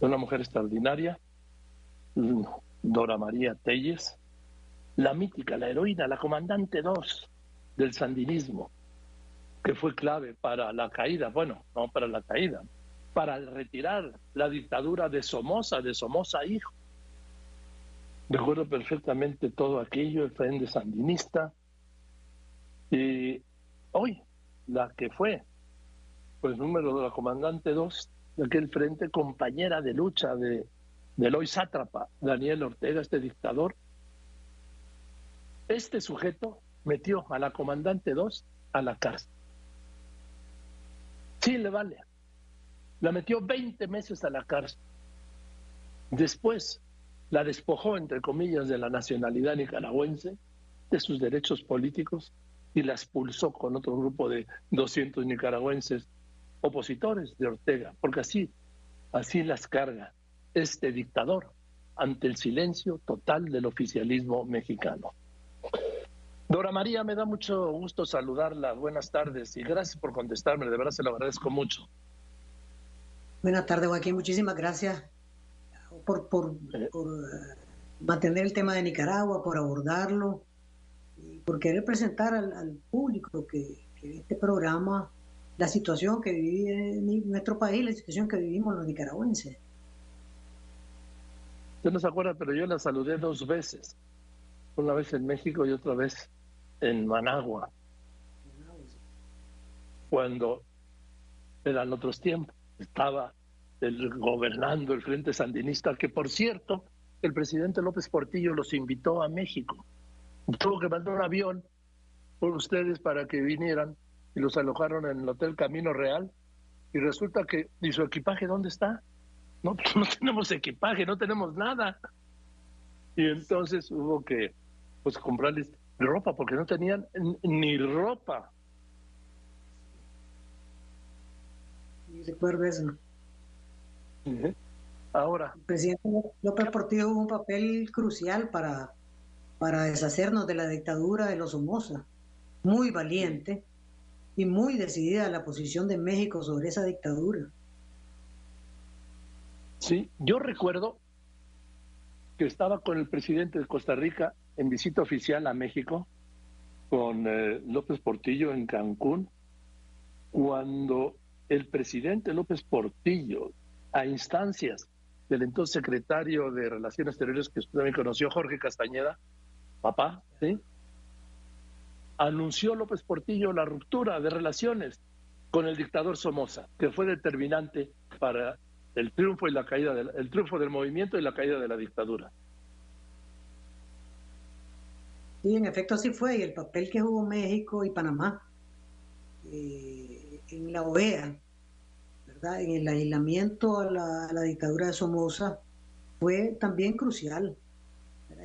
una mujer extraordinaria, Dora María Telles, la mítica, la heroína, la comandante 2 del sandinismo, que fue clave para la caída, bueno, no para la caída, para retirar la dictadura de Somoza, de Somoza hijo. Recuerdo perfectamente todo aquello, el frente sandinista. Y hoy, la que fue, pues número de la comandante 2 aquel frente, compañera de lucha de, del hoy sátrapa, Daniel Ortega, este dictador, este sujeto metió a la comandante 2 a la cárcel. Sí, le vale. La metió 20 meses a la cárcel. Después la despojó, entre comillas, de la nacionalidad nicaragüense, de sus derechos políticos y la expulsó con otro grupo de 200 nicaragüenses opositores de Ortega, porque así, así las carga este dictador ante el silencio total del oficialismo mexicano. Dora María, me da mucho gusto saludarla. Buenas tardes y gracias por contestarme. De verdad se lo agradezco mucho. Buenas tardes, Joaquín. Muchísimas gracias por, por, eh. por eh, mantener el tema de Nicaragua, por abordarlo y por querer presentar al, público que, este programa, la situación que vive en nuestro país, la situación que vivimos los nicaragüenses. Usted no se acuerda, pero yo la saludé dos veces. Una vez en México y otra vez en Managua, cuando eran otros tiempos, estaba el, gobernando el Frente Sandinista, que por cierto, el presidente López Portillo los invitó a México. Tuvo que mandar un avión por ustedes para que vinieran y los alojaron en el Hotel Camino Real. Y resulta que, ¿y su equipaje dónde está? No, no tenemos equipaje, no tenemos nada. Y entonces hubo que pues comprarles ropa, porque no tenían ni ropa. Y recuerdo eso. Ahora. El presidente López Portillo tuvo un papel crucial para, para deshacernos de la dictadura de los Somoza. Muy valiente y muy decidida la posición de México sobre esa dictadura. Sí, yo recuerdo que estaba con el presidente de Costa Rica en visita oficial a México con eh, López Portillo en Cancún, cuando el presidente López Portillo, a instancias del entonces secretario de Relaciones Exteriores, que usted también conoció, Jorge Castañeda, papá, ¿sí? Anunció López Portillo la ruptura de relaciones con el dictador Somoza, que fue determinante para el triunfo y la caída del el triunfo del movimiento y la caída de la dictadura. Sí, en efecto así fue, y el papel que jugó México y Panamá eh, en la OEA, ¿verdad? en el aislamiento a la, dictadura de Somoza, fue también crucial.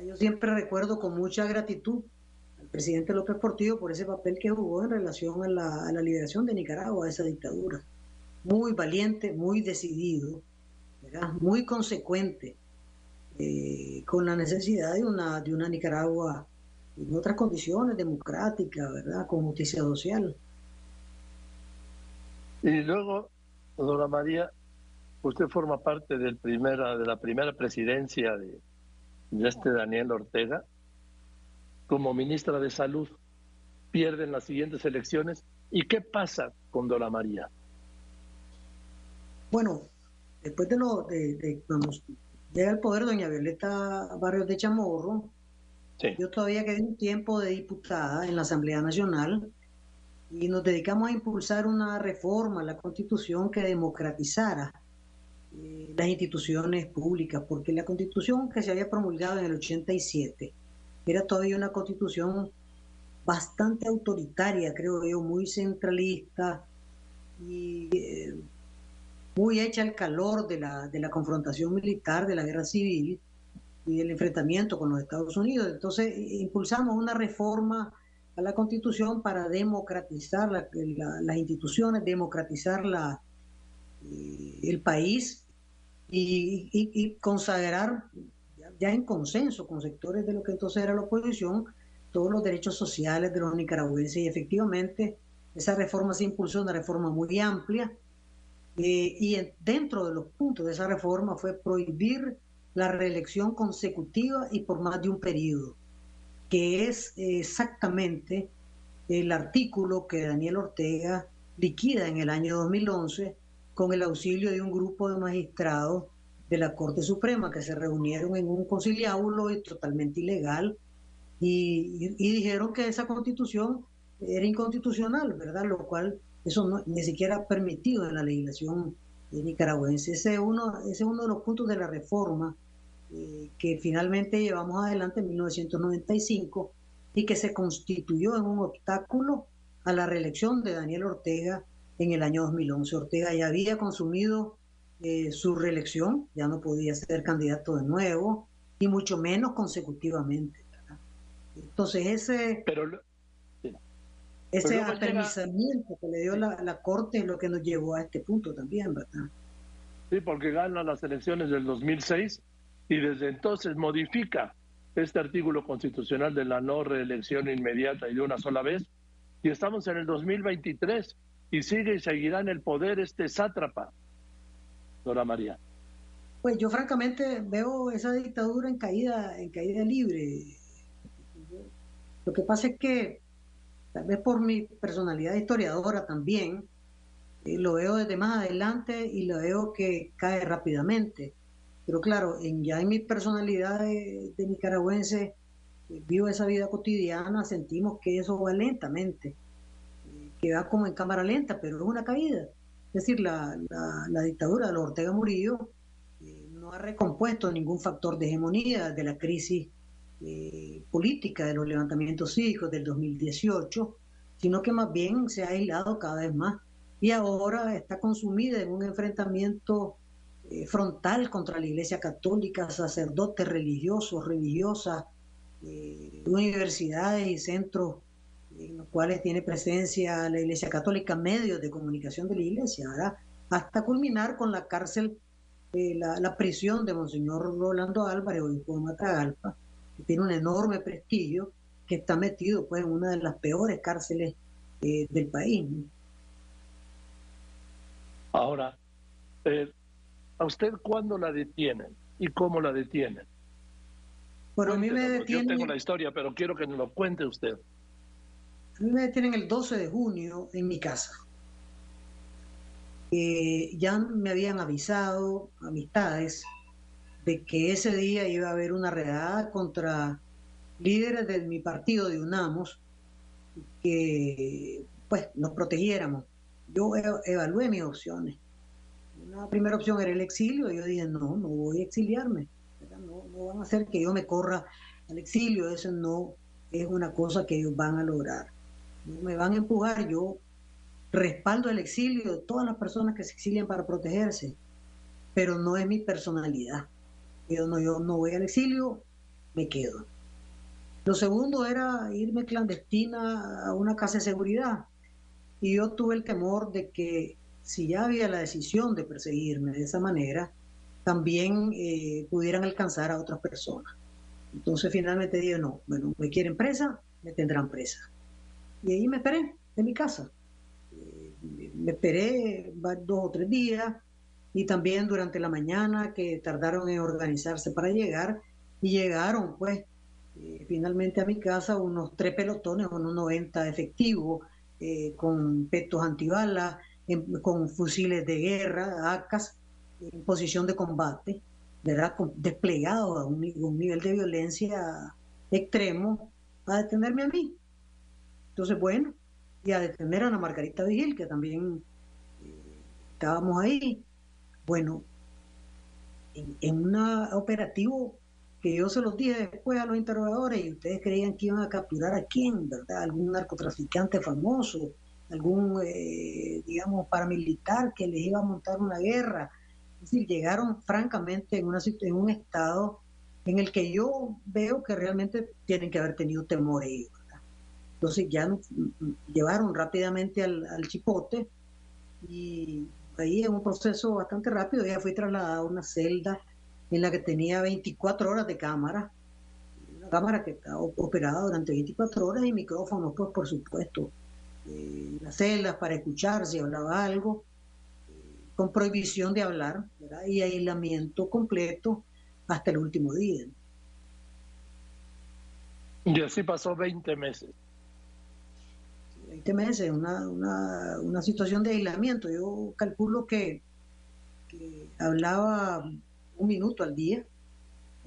Yo siempre recuerdo con mucha gratitud presidente López Portillo por ese papel que jugó en relación a la, liberación de Nicaragua, a esa dictadura. Muy valiente, muy decidido, muy consecuente eh, con la necesidad de una, de una Nicaragua en otras condiciones democráticas, ¿verdad? Con justicia social. Y luego, dona María, usted forma parte del primera, de la primera presidencia de, este Daniel Ortega como ministra de Salud. Pierden las siguientes elecciones. ¿Y qué pasa con Dona María? Bueno, después de lo de, vamos, llega al poder doña Violeta Barrios de Chamorro, yo todavía quedé un tiempo de diputada en la Asamblea Nacional y nos dedicamos a impulsar una reforma a la Constitución que democratizara eh, las instituciones públicas, porque la Constitución que se había promulgado en el 87 era todavía una Constitución bastante autoritaria, creo yo, muy centralista y eh, muy hecha al calor de la, de la confrontación militar, de la guerra civil y el enfrentamiento con los Estados Unidos. Entonces impulsamos una reforma a la Constitución para democratizar las instituciones, democratizar la, eh, el país y, consagrar ya en consenso con sectores de lo que entonces era la oposición todos los derechos sociales de los nicaragüenses. Y efectivamente esa reforma se impulsó, una reforma muy amplia Eh, y dentro de los puntos de esa reforma fue prohibir la reelección consecutiva y por más de un periodo, que es exactamente el artículo que Daniel Ortega liquida en el año 2011 con el auxilio de un grupo de magistrados de la Corte Suprema que se reunieron en un conciliábulo totalmente ilegal y, dijeron que esa constitución era inconstitucional, ¿verdad? Lo cual eso no, ni siquiera permitido en la legislación nicaragüense. Ese es uno, es uno de los puntos de la reforma eh, que finalmente llevamos adelante en 1995 y que se constituyó en un obstáculo a la reelección de Daniel Ortega en el año 2011. Ortega ya había consumido eh, su reelección, ya no podía ser candidato de nuevo y mucho menos consecutivamente. Entonces ese, Pero, ese aterrizamiento que le dio la, la Corte es lo que nos llevó a este punto también, ¿verdad? Sí, porque gana las elecciones del 2006 y desde entonces modifica este artículo constitucional de la no reelección inmediata y de una sola vez. Y estamos en el 2023 y sigue y seguirá en el poder este sátrapa, Dora María. Pues yo francamente veo esa dictadura en caída, en caída libre. Lo que pasa es que, tal vez por mi personalidad historiadora también, eh, lo veo desde más adelante y lo veo que cae rápidamente. Pero claro, en, ya en mi personalidad de, nicaragüense, eh, vivo esa vida cotidiana, sentimos que eso va lentamente, eh, que va como en cámara lenta, pero es una caída. Es decir, la, la, dictadura de los Ortega Murillo eh, no ha recompuesto ningún factor de hegemonía de la crisis política de los levantamientos cívicos del 2018, sino que más bien se ha aislado cada vez más y ahora está consumida en un enfrentamiento eh, frontal contra la Iglesia Católica, sacerdotes religiosos, religiosas, eh, universidades y centros en los cuales tiene presencia la Iglesia Católica, medios de comunicación de la Iglesia, hasta culminar con la cárcel, eh, la, prisión de Monseñor Rolando Álvarez, obispo de Matagalpa, que tiene un enorme prestigio, que está metido pues, en una de las peores cárceles del país. Ahora, ¿A usted cuándo la detienen y cómo la detienen? Bueno, a mí me detienen... Yo tengo la historia, pero quiero que nos lo cuente usted. A mí me detienen el 12 de junio en mi casa. Eh, ya me habían avisado amistades de que ese día iba a haber una redada contra líderes de mi partido de UNAMOS que pues nos protegiéramos. Yo evalué mis opciones la primera opción era el exilio, yo dije, no, no voy a exiliarme, no, van a hacer que yo me corra al exilio, eso no es una cosa que ellos van a lograr. Me van a empujar, yo respaldo el exilio de todas las personas que se exilian para protegerse, pero no es mi personalidad. Yo no, yo no voy al exilio, me quedo. Lo segundo era irme clandestina a una casa de seguridad. Y yo tuve el temor de que si ya había la decisión de perseguirme de esa manera, también eh, pudieran alcanzar a otras personas. Entonces finalmente dije, no, bueno, me quieren presa, me tendrán presa. Y ahí me esperé en mi casa. Eh, me esperé dos o tres días y también durante la mañana que tardaron en organizarse para llegar y llegaron pues eh, finalmente a mi casa unos tres pelotones, unos 90 efectivos con petos antibalas, con fusiles de guerra, ACAS, en posición de combate, ¿verdad? desplegados a un, nivel de violencia extremo, a detenerme a mí. Entonces, bueno, y a detener a Ana Margarita Vigil, que también eh, estábamos ahí. Bueno, en, en un operativo que yo se los dije después a los interrogadores y ustedes creían que iban a capturar a quién, ¿verdad? Algún narcotraficante famoso, algún, eh, digamos, paramilitar que les iba a montar una guerra. Es decir, llegaron francamente en, una, en un estado en el que yo veo que realmente tienen que haber tenido temor ellos. Entonces ya nos llevaron rápidamente al, chipote y ahí en un proceso bastante rápido ya fui trasladado a una celda en la que tenía 24 horas de cámara, una cámara que estaba operada durante 24 horas y micrófonos, pues por supuesto, eh, las celdas para escuchar si hablaba algo. con prohibición de hablar y aislamiento completo hasta el último día. Y así pasó 20 meses. 20 meses, una, una, una situación de aislamiento. Yo calculo que, hablaba un minuto al día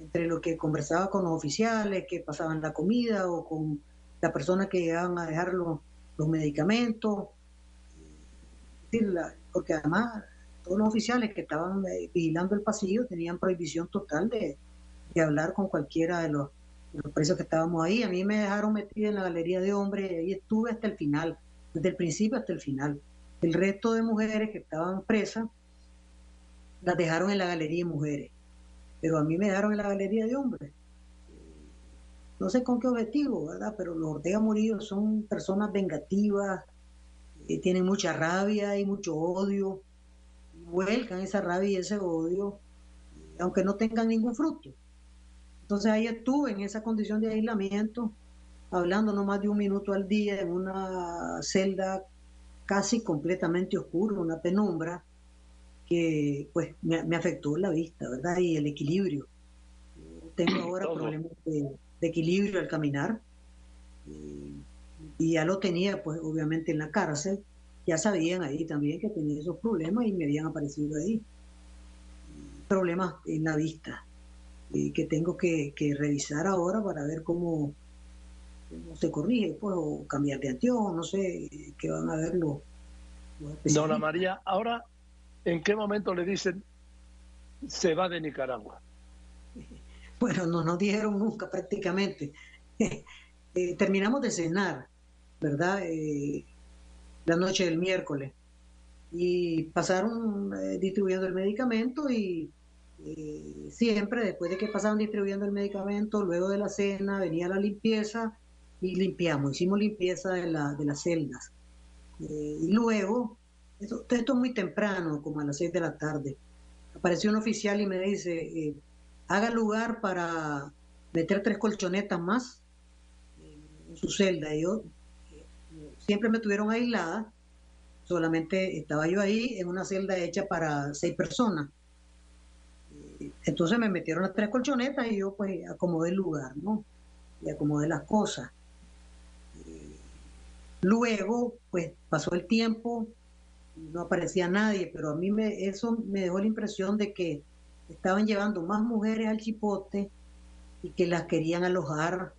entre lo que conversaba con los oficiales que pasaban la comida o con la persona que llegaban a dejar los, los medicamentos. Porque además todos los oficiales que estaban eh, vigilando el pasillo tenían prohibición total de, hablar con cualquiera de los, presos que estábamos ahí. A mí me dejaron metida en la galería de hombres y ahí estuve hasta el final, desde el principio hasta el final. El resto de mujeres que estaban presas las dejaron en la galería de mujeres, pero a mí me dejaron en la galería de hombres. No sé con qué objetivo, ¿verdad? Pero los Ortega Murillo son personas vengativas, eh, tienen mucha rabia y mucho odio vuelcan esa rabia y ese odio, aunque no tengan ningún fruto. Entonces ahí estuve en esa condición de aislamiento, hablando no más de un minuto al día en una celda casi completamente oscura, una penumbra, que pues me, afectó la vista, ¿verdad? Y el equilibrio. Tengo ahora problemas de, equilibrio al caminar. y ya lo tenía, pues obviamente en la cárcel, ya sabían ahí también que tenía esos problemas y me habían aparecido ahí. Problemas en la vista y que tengo que, revisar ahora para ver cómo, se corrige, pues, o cambiar de anteojos, no sé qué van a ver los, Dona María, ahora, ¿en qué momento le dicen se va de Nicaragua? Bueno, no nos dijeron nunca prácticamente. Eh, terminamos de cenar, ¿verdad? Eh, la noche del miércoles. Y pasaron eh, distribuyendo el medicamento y eh, siempre después de que pasaban distribuyendo el medicamento, luego de la cena venía la limpieza y limpiamos, hicimos limpieza de, la, de las celdas. Eh, y luego, esto, esto es muy temprano, como a las seis de la tarde, apareció un oficial y me dice, haga lugar para meter tres colchonetas más en su celda. Y yo siempre me tuvieron aislada, solamente estaba yo ahí en una celda hecha para seis personas. Entonces me metieron las tres colchonetas y yo pues acomodé el lugar, ¿no? Y acomodé las cosas. Luego, pues pasó el tiempo, no aparecía nadie, pero a mí me, eso me dejó la impresión de que estaban llevando más mujeres al chipote y que las querían alojar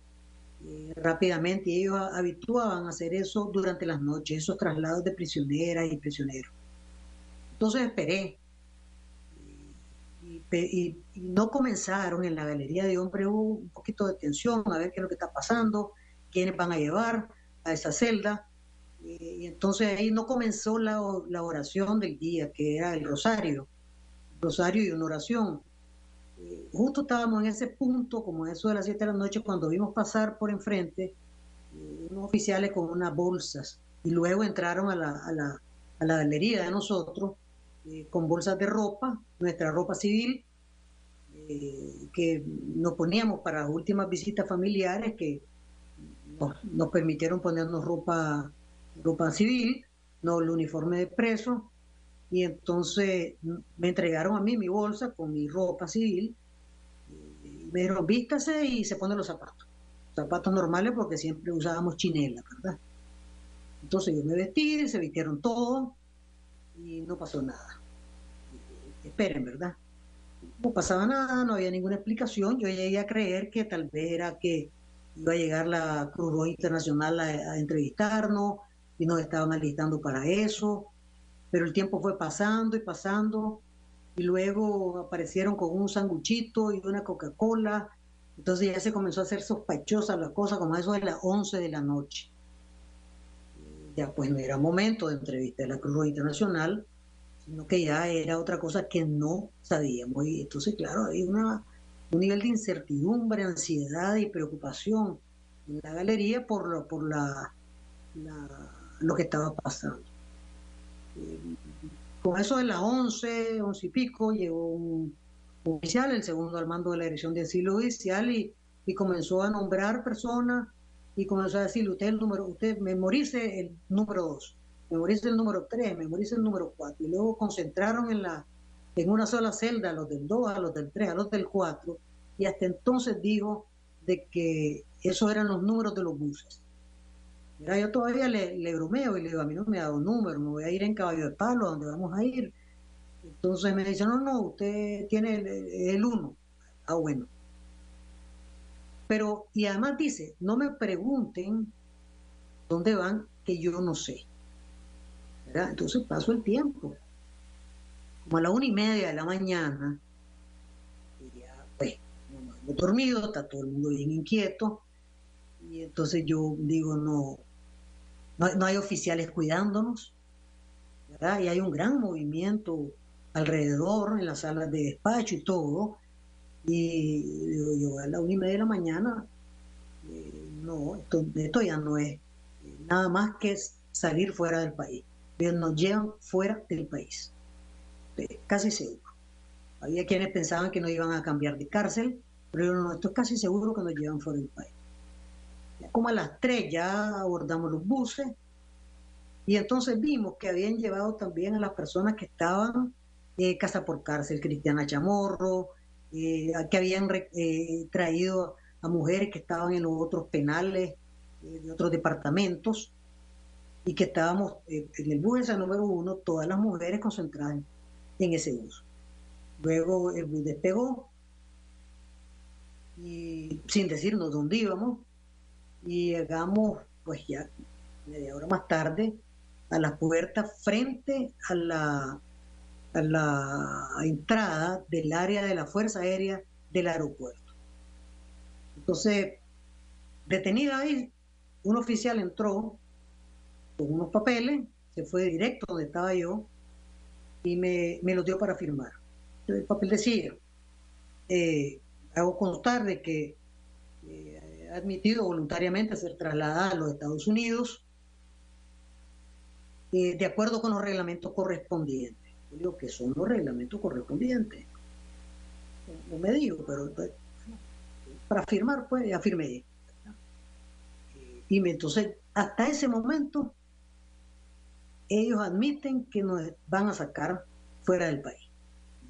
eh, rápidamente y ellos habituaban a hacer eso durante las noches, esos traslados de prisioneras y prisioneros. Entonces esperé y, no comenzaron en la galería de hombres, hubo un poquito de tensión a ver qué es lo que está pasando, quiénes van a llevar a esa celda. Y entonces ahí no comenzó la, la oración del día, que era el rosario, rosario y una oración justo estábamos en ese punto, como eso de las 7 de la noche, cuando vimos pasar por enfrente eh, unos oficiales con unas bolsas y luego entraron a la, a la, a la galería de nosotros eh, con bolsas de ropa, nuestra ropa civil, eh, que nos poníamos para las últimas visitas familiares que nos, permitieron ponernos ropa, ropa civil, no el uniforme de preso, y entonces me entregaron a mí mi bolsa con mi ropa civil. Y me dijeron, vístase y se ponen los zapatos. Zapatos normales porque siempre usábamos chinela, ¿verdad? Entonces yo me vestí, se vistieron todos y no pasó nada. Esperen, ¿verdad? No pasaba nada, no había ninguna explicación. Yo llegué a creer que tal vez era que iba a llegar la Cruz Roja Internacional a, a entrevistarnos y nos estaban alistando para eso pero el tiempo fue pasando y pasando y luego aparecieron con un sanguchito y una Coca-Cola. Entonces ya se comenzó a hacer sospechosa la cosa, como eso de las 11 de la noche. Ya pues no era momento de entrevista de la Cruz Roja Internacional, sino que ya era otra cosa que no sabíamos. Y entonces, claro, hay una, un nivel de incertidumbre, ansiedad y preocupación en la galería por, lo, por la, lo que estaba pasando con eso de las 11, 11 y pico, llegó un oficial, el segundo al mando de la dirección de asilo judicial, y comenzó a nombrar personas y comenzó a decir, usted el número, usted memorice el número 2, memorice el número 3, memorice el número 4. Y luego concentraron en, la, en una sola celda a los del 2, a los del 3, a los del 4. Y hasta entonces digo de que esos eran los números de los buses. yo todavía le, bromeo y le digo, a mí no me ha dado número, me voy a ir en caballo de palo, donde vamos a ir. Entonces me dice, no, no, usted tiene el 1. Ah, bueno. Pero, y además dice, no me pregunten dónde van, que yo no sé. Entonces paso el tiempo. Como a la una y media de la mañana, y ya, pues, no hemos dormido, está todo el mundo bien inquieto. Y entonces yo digo, no, no, hay oficiales cuidándonos, ¿verdad? Y hay un gran movimiento alrededor, en las salas de despacho y todo. Y digo yo, a la una y media de la mañana, eh, no, esto, esto ya no es nada más que salir fuera del país. Pero nos llevan fuera del país, casi seguro. Había quienes pensaban que nos iban a cambiar de cárcel, pero yo no, esto es casi seguro que nos llevan fuera del país. Como a las tres ya abordamos los buses y entonces vimos que habían llevado también a las personas que estaban eh, casa por cárcel, Cristiana Chamorro, eh, que habían eh, traído a mujeres que estaban en los otros penales eh, de otros departamentos y que estábamos en el bus número uno, todas las mujeres concentradas en ese bus. Luego el bus despegó y sin decirnos dónde íbamos y llegamos pues ya media hora más tarde a la puerta frente a la, la entrada del área de la Fuerza Aérea del aeropuerto. Entonces, detenida ahí, un oficial entró con unos papeles, se fue directo donde estaba yo y me, me los dio para firmar. El papel decía, eh, hago constar de que eh, he admitido voluntariamente ser trasladada a los Estados Unidos eh, de acuerdo con los reglamentos correspondientes. Digo que son los reglamentos correspondientes. No me digo, pero pues, para firmar, pues ya firmé. Y entonces, hasta ese momento, ellos admiten que nos van a sacar fuera del país.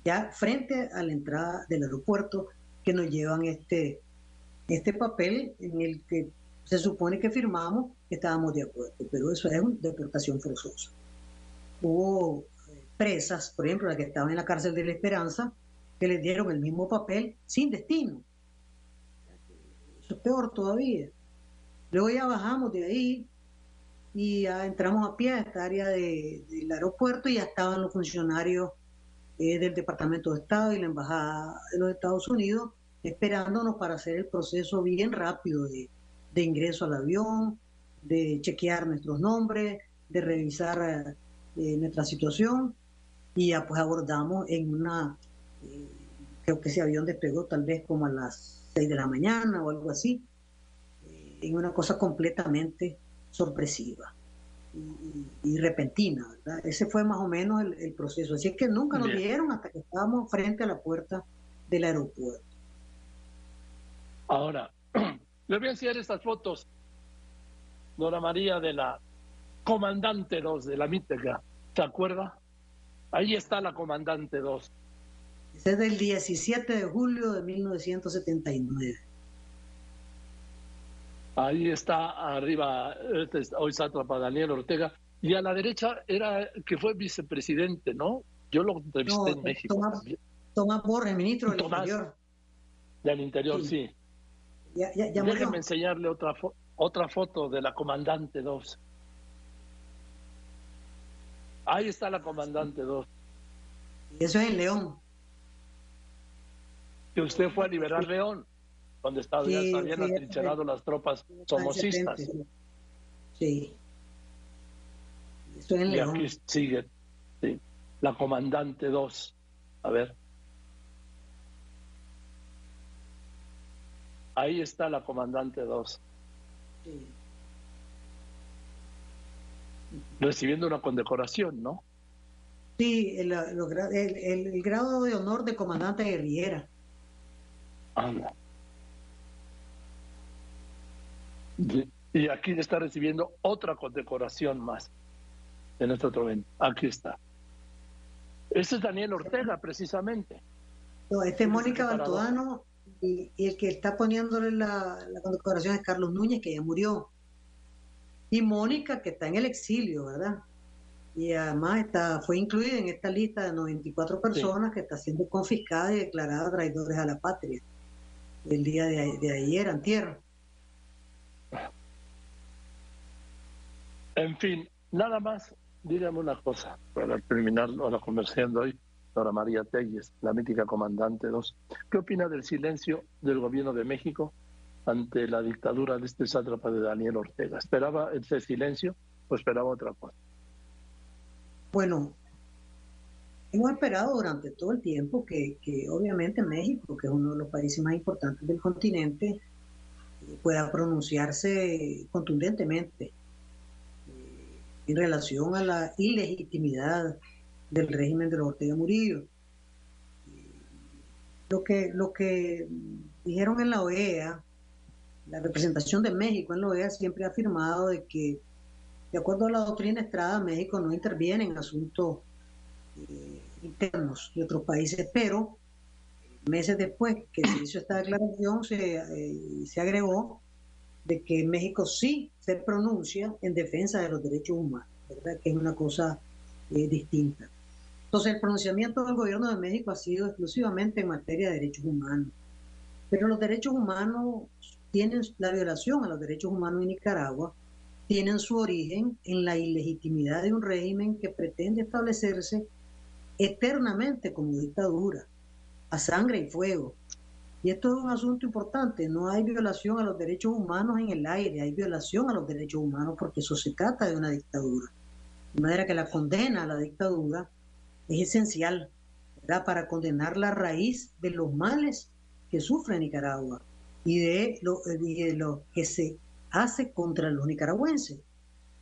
Ya frente a la entrada del aeropuerto, que nos llevan este, este papel en el que se supone que firmamos que estábamos de acuerdo, pero eso es una deportación forzosa. Hubo presas, por ejemplo, la que estaba en la cárcel de la Esperanza, que les dieron el mismo papel sin destino. Eso es peor todavía. Luego ya bajamos de ahí y ya entramos a pie a esta área del aeropuerto y ya estaban los funcionarios eh, del Departamento de Estado y la Embajada de los Estados Unidos esperándonos para hacer el proceso bien rápido de, ingreso al avión, de chequear nuestros nombres, de revisar eh, nuestra situación y ya pues abordamos en una, eh, creo que ese avión despegó tal vez como a las 6 de la mañana o algo así, en una cosa completamente sorpresiva y, repentina, ¿verdad? Ese fue más o menos el, proceso. Así es que nunca nos dieron hasta que estábamos frente a la puerta del aeropuerto. Ahora, les voy a enseñar estas fotos, Dora María, de la comandante 2 de la Mítica. ¿Se acuerda? Ahí está la comandante 2. Es del 17 de julio de 1979. Ahí está arriba, este hoy está para Daniel Ortega. Y a la derecha era que fue vicepresidente, ¿no? Yo lo entrevisté en México. Tomás, Tomás Borges, ministro del Interior. Del Interior, sí. Déjenme enseñarle otra, otra foto de la comandante 2. Ahí está la comandante 2. Y eso es en León. Que usted fue a liberar León donde estaban sí, habían atrincherado las tropas somosistas. Sí. y aquí sigue la comandante 2. A ver. Ahí está la comandante 2. Sí. Recibiendo una condecoración, ¿no? Sí, el, el, grado de honor de comandante guerrillera. Anda. Y aquí está recibiendo otra condecoración más. en este otro evento. Aquí está. Ese es Daniel Ortega, precisamente. No, este es Mónica Baltodano y, el que está poniéndole la, la condecoración es Carlos Núñez, que ya murió. Y Mónica, que está en el exilio, ¿verdad? Y además está, fue incluida en esta lista de 94 personas que está siendo confiscada y declarada traidores a la patria el día de, de ayer, antier. En fin, nada más, dígame una cosa para terminar la conversación de hoy. Dora María Telles, la mítica comandante 2. ¿Qué opina del silencio del gobierno de México ante la dictadura de este sátrapa de Daniel Ortega? ¿Esperaba ese silencio o esperaba otra cosa? Bueno, hemos esperado durante todo el tiempo que, que obviamente México, que es uno de los países más importantes del continente, pueda pronunciarse contundentemente eh, en relación a la ilegitimidad del régimen de los Ortega Murillo. Lo que, lo que dijeron en la OEA, la representación de México en la OEA siempre ha afirmado de que, de acuerdo a la doctrina Estrada, México no interviene en asuntos eh, internos de otros países, pero meses después que se hizo esta declaración, se, eh, se agregó de que México sí se pronuncia en defensa de los derechos humanos, ¿verdad? que es una cosa eh, distinta. Entonces, el pronunciamiento del gobierno de México ha sido exclusivamente en materia de derechos humanos. Pero los derechos humanos tienen la violación a los derechos humanos en Nicaragua, tienen su origen en la ilegitimidad de un régimen que pretende establecerse eternamente como dictadura, a sangre y fuego. Y esto es un asunto importante, no hay violación a los derechos humanos en el aire, hay violación a los derechos humanos porque eso se trata de una dictadura. De manera que la condena a la dictadura es esencial para condenar la raíz de los males que sufre Nicaragua y de, lo, de lo que se hace contra los nicaragüenses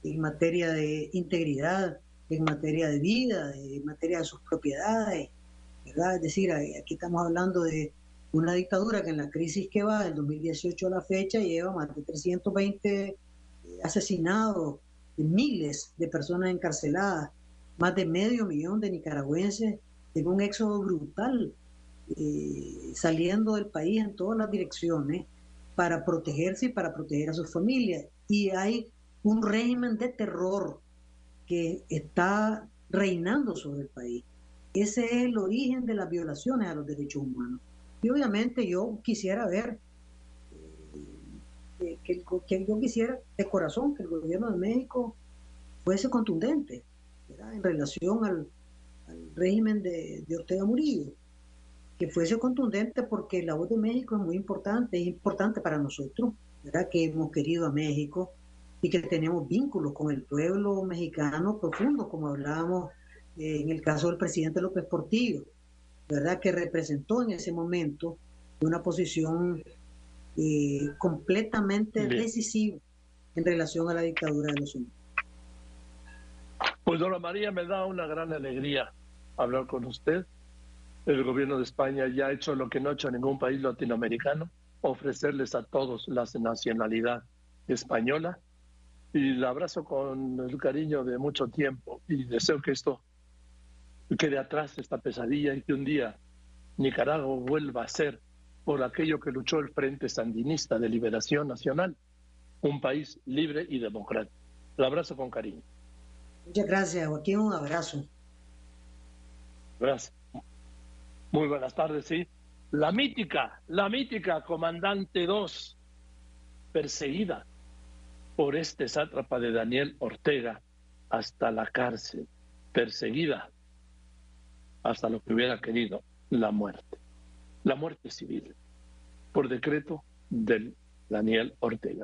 en materia de integridad, en materia de vida, en materia de sus propiedades. ¿verdad? Es decir, aquí estamos hablando de una dictadura que en la crisis que va del 2018 a la fecha lleva más de 320 asesinados, miles de personas encarceladas, más de medio millón de nicaragüenses en un éxodo brutal, eh, saliendo del país en todas las direcciones para protegerse y para proteger a sus familias. Y hay un régimen de terror que está reinando sobre el país. Ese es el origen de las violaciones a los derechos humanos. Y obviamente yo quisiera ver, eh, que, que, yo quisiera de corazón que el gobierno de México fuese contundente, en relación al, régimen de, Ortega Murillo, que fuese contundente porque la voz de México es muy importante, es importante para nosotros, ¿verdad? que hemos querido a México y que tenemos vínculos con el pueblo mexicano profundo, como hablábamos eh, en el caso del presidente López Portillo, ¿verdad? que representó en ese momento una posición eh, completamente decisiva en relación a la dictadura de los hombres. Pues Dora María, me da una gran alegría hablar con usted. El gobierno de España ya ha hecho lo que no ha hecho ningún país latinoamericano, ofrecerles a todos la nacionalidad española. Y la abrazo con el cariño de mucho tiempo y deseo que esto quede atrás, esta pesadilla, y que un día Nicaragua vuelva a ser, por aquello que luchó el Frente Sandinista de Liberación Nacional, un país libre y democrático. La abrazo con cariño. Muchas gracias, Joaquín. Un abrazo. Gracias. Muy buenas tardes, sí. La mítica, la mítica comandante 2, perseguida por este sátrapa de Daniel Ortega hasta la cárcel, perseguida hasta lo que hubiera querido, la muerte. La muerte civil, por decreto del Daniel Ortega.